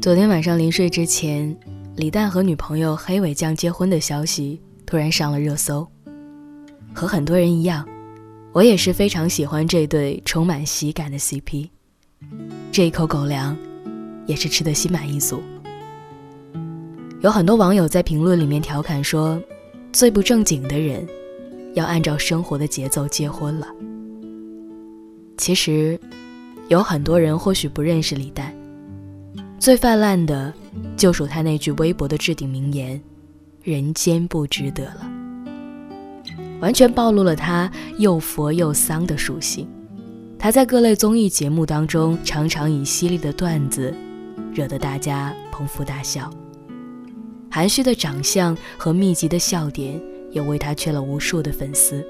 昨天晚上临睡之前，李诞和女朋友黑尾酱结婚的消息突然上了热搜。和很多人一样，我也是非常喜欢这对充满喜感的 CP。这一口狗粮，也是吃得心满意足。有很多网友在评论里面调侃说：“最不正经的人，要按照生活的节奏结婚了。”其实，有很多人或许不认识李诞。最泛滥的，就属他那句微博的置顶名言：“人间不值得了。”完全暴露了他又佛又丧的属性。他在各类综艺节目当中，常常以犀利的段子，惹得大家捧腹大笑。含蓄的长相和密集的笑点，也为他圈了无数的粉丝。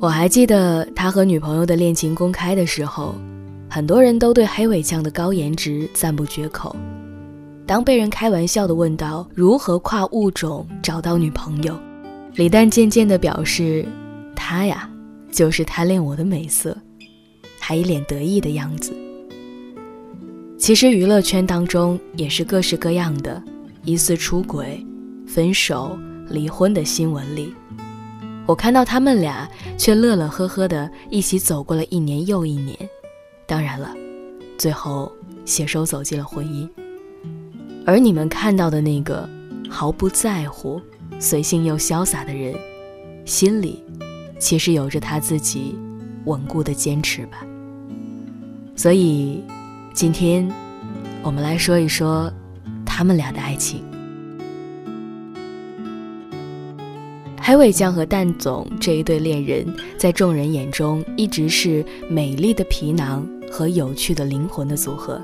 我还记得他和女朋友的恋情公开的时候。很多人都对黑尾酱的高颜值赞不绝口。当被人开玩笑的问到如何跨物种找到女朋友，李诞渐渐地表示：“他呀，就是贪恋我的美色，还一脸得意的样子。”其实娱乐圈当中也是各式各样的疑似出轨、分手、离婚的新闻里，我看到他们俩却乐乐呵呵的一起走过了一年又一年。当然了，最后携手走进了婚姻。而你们看到的那个毫不在乎、随性又潇洒的人，心里其实有着他自己稳固的坚持吧。所以，今天我们来说一说他们俩的爱情。黑尾酱和蛋总这一对恋人，在众人眼中一直是美丽的皮囊。和有趣的灵魂的组合，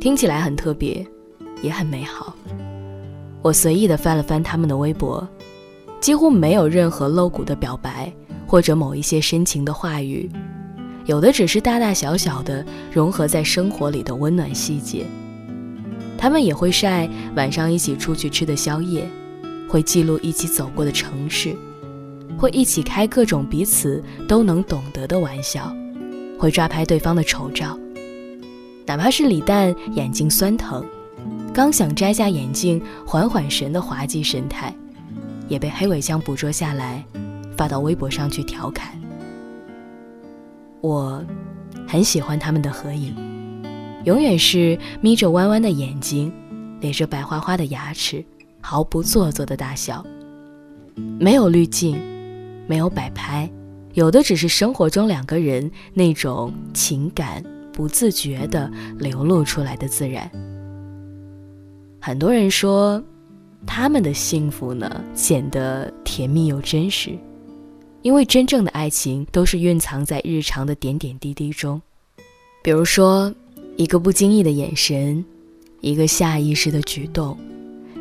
听起来很特别，也很美好。我随意的翻了翻他们的微博，几乎没有任何露骨的表白，或者某一些深情的话语，有的只是大大小小的融合在生活里的温暖细节。他们也会晒晚上一起出去吃的宵夜，会记录一起走过的城市，会一起开各种彼此都能懂得的玩笑。会抓拍对方的丑照，哪怕是李诞眼睛酸疼，刚想摘下眼镜缓缓神的滑稽神态，也被黑尾酱捕捉下来，发到微博上去调侃。我很喜欢他们的合影，永远是眯着弯弯的眼睛，咧着白花花的牙齿，毫不做作的大笑，没有滤镜，没有摆拍。有的只是生活中两个人那种情感不自觉的流露出来的自然。很多人说，他们的幸福呢显得甜蜜又真实，因为真正的爱情都是蕴藏在日常的点点滴滴中，比如说一个不经意的眼神，一个下意识的举动，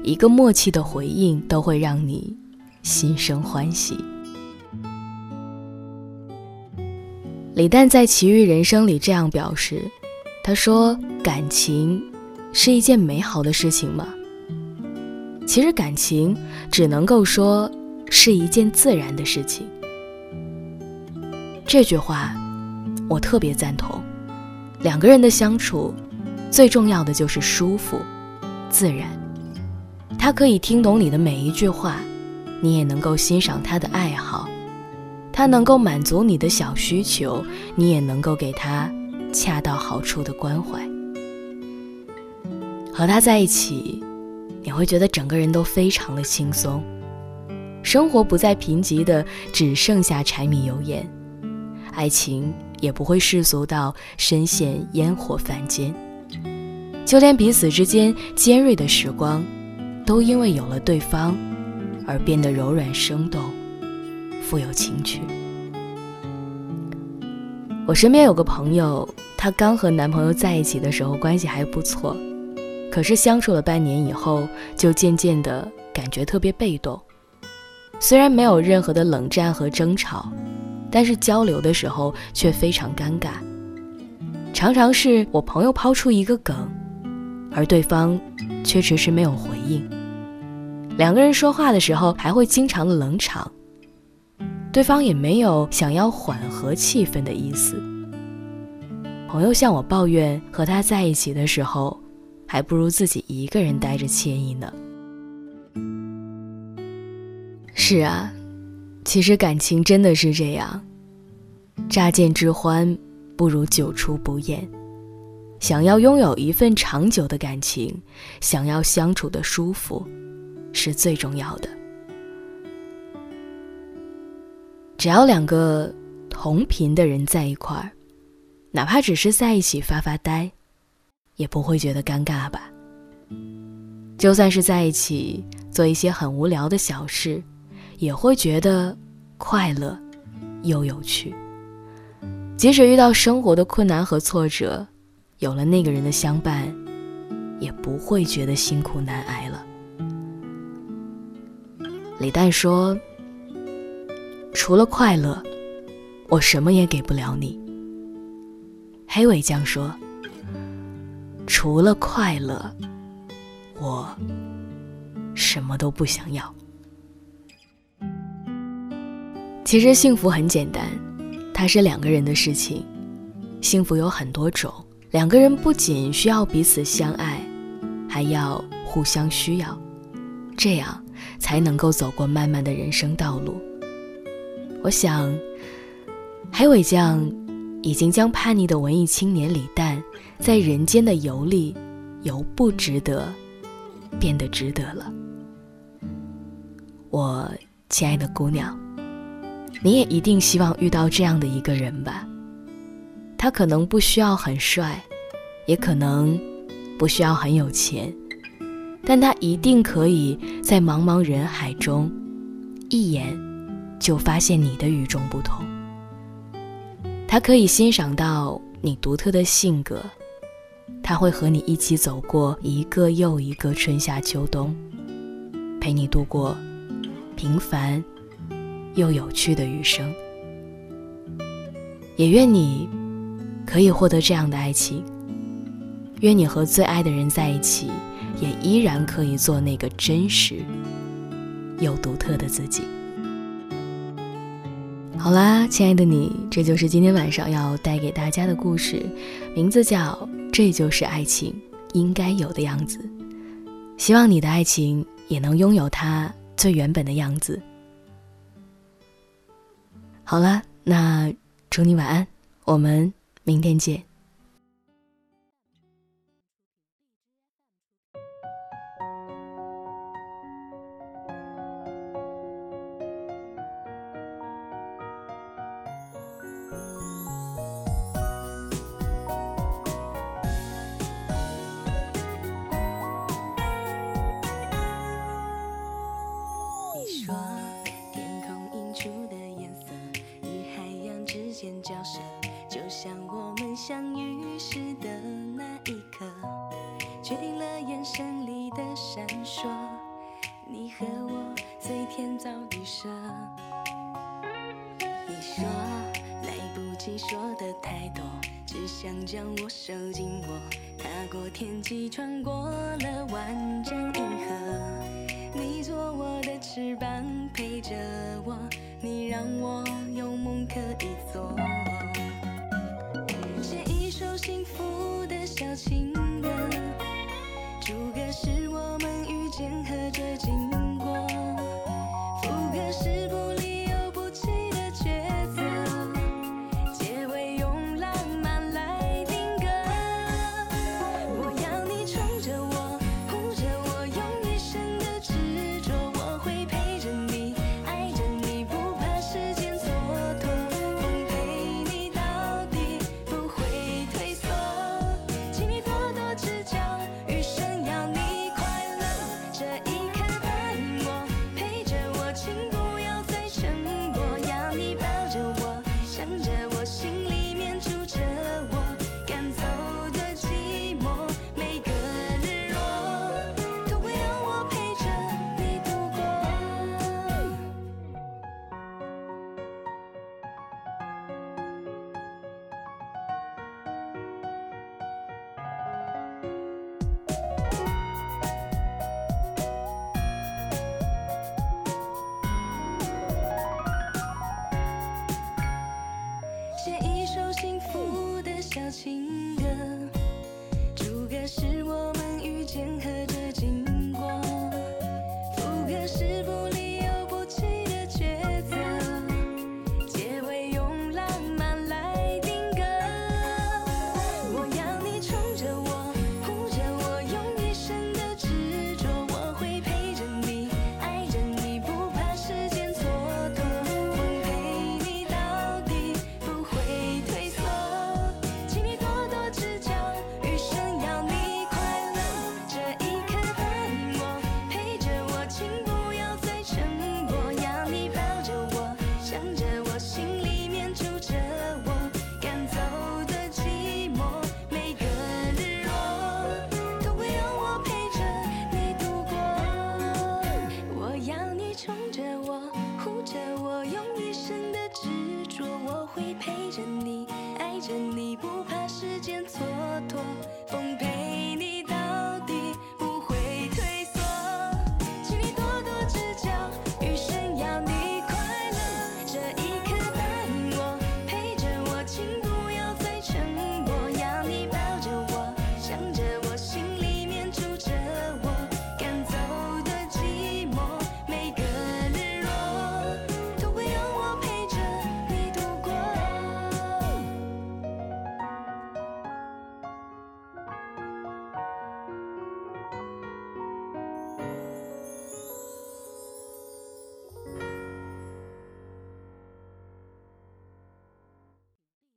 一个默契的回应，都会让你心生欢喜。李诞在《奇遇人生》里这样表示：“他说，感情是一件美好的事情吗？其实感情只能够说是一件自然的事情。”这句话我特别赞同。两个人的相处，最重要的就是舒服、自然。他可以听懂你的每一句话，你也能够欣赏他的爱好。他能够满足你的小需求，你也能够给他恰到好处的关怀。和他在一起，你会觉得整个人都非常的轻松，生活不再贫瘠的只剩下柴米油盐，爱情也不会世俗到深陷烟火凡间，就连彼此之间尖锐的时光，都因为有了对方而变得柔软生动。富有情趣。我身边有个朋友，她刚和男朋友在一起的时候关系还不错，可是相处了半年以后，就渐渐的感觉特别被动。虽然没有任何的冷战和争吵，但是交流的时候却非常尴尬。常常是我朋友抛出一个梗，而对方却迟迟没有回应。两个人说话的时候还会经常的冷场。对方也没有想要缓和气氛的意思。朋友向我抱怨和他在一起的时候，还不如自己一个人待着惬意呢。是啊，其实感情真的是这样，乍见之欢不如久处不厌。想要拥有一份长久的感情，想要相处的舒服，是最重要的。只要两个同频的人在一块儿，哪怕只是在一起发发呆，也不会觉得尴尬吧？就算是在一起做一些很无聊的小事，也会觉得快乐又有趣。即使遇到生活的困难和挫折，有了那个人的相伴，也不会觉得辛苦难挨了。李诞说。除了快乐，我什么也给不了你。黑尾酱说：“除了快乐，我什么都不想要。”其实幸福很简单，它是两个人的事情。幸福有很多种，两个人不仅需要彼此相爱，还要互相需要，这样才能够走过漫漫的人生道路。我想，黑尾酱已经将叛逆的文艺青年李诞在人间的游历由不值得变得值得了。我亲爱的姑娘，你也一定希望遇到这样的一个人吧？他可能不需要很帅，也可能不需要很有钱，但他一定可以在茫茫人海中一眼。就发现你的与众不同。他可以欣赏到你独特的性格，他会和你一起走过一个又一个春夏秋冬，陪你度过平凡又有趣的余生。也愿你可以获得这样的爱情，愿你和最爱的人在一起，也依然可以做那个真实又独特的自己。好啦，亲爱的你，这就是今天晚上要带给大家的故事，名字叫《这就是爱情应该有的样子》。希望你的爱情也能拥有它最原本的样子。好了，那祝你晚安，我们明天见。说来不及说的太多，只想将我收紧握，踏过天际，穿过了万丈银河。你做我的翅膀，陪着我，你让我有梦可以做。写一首幸福的小情歌。表情。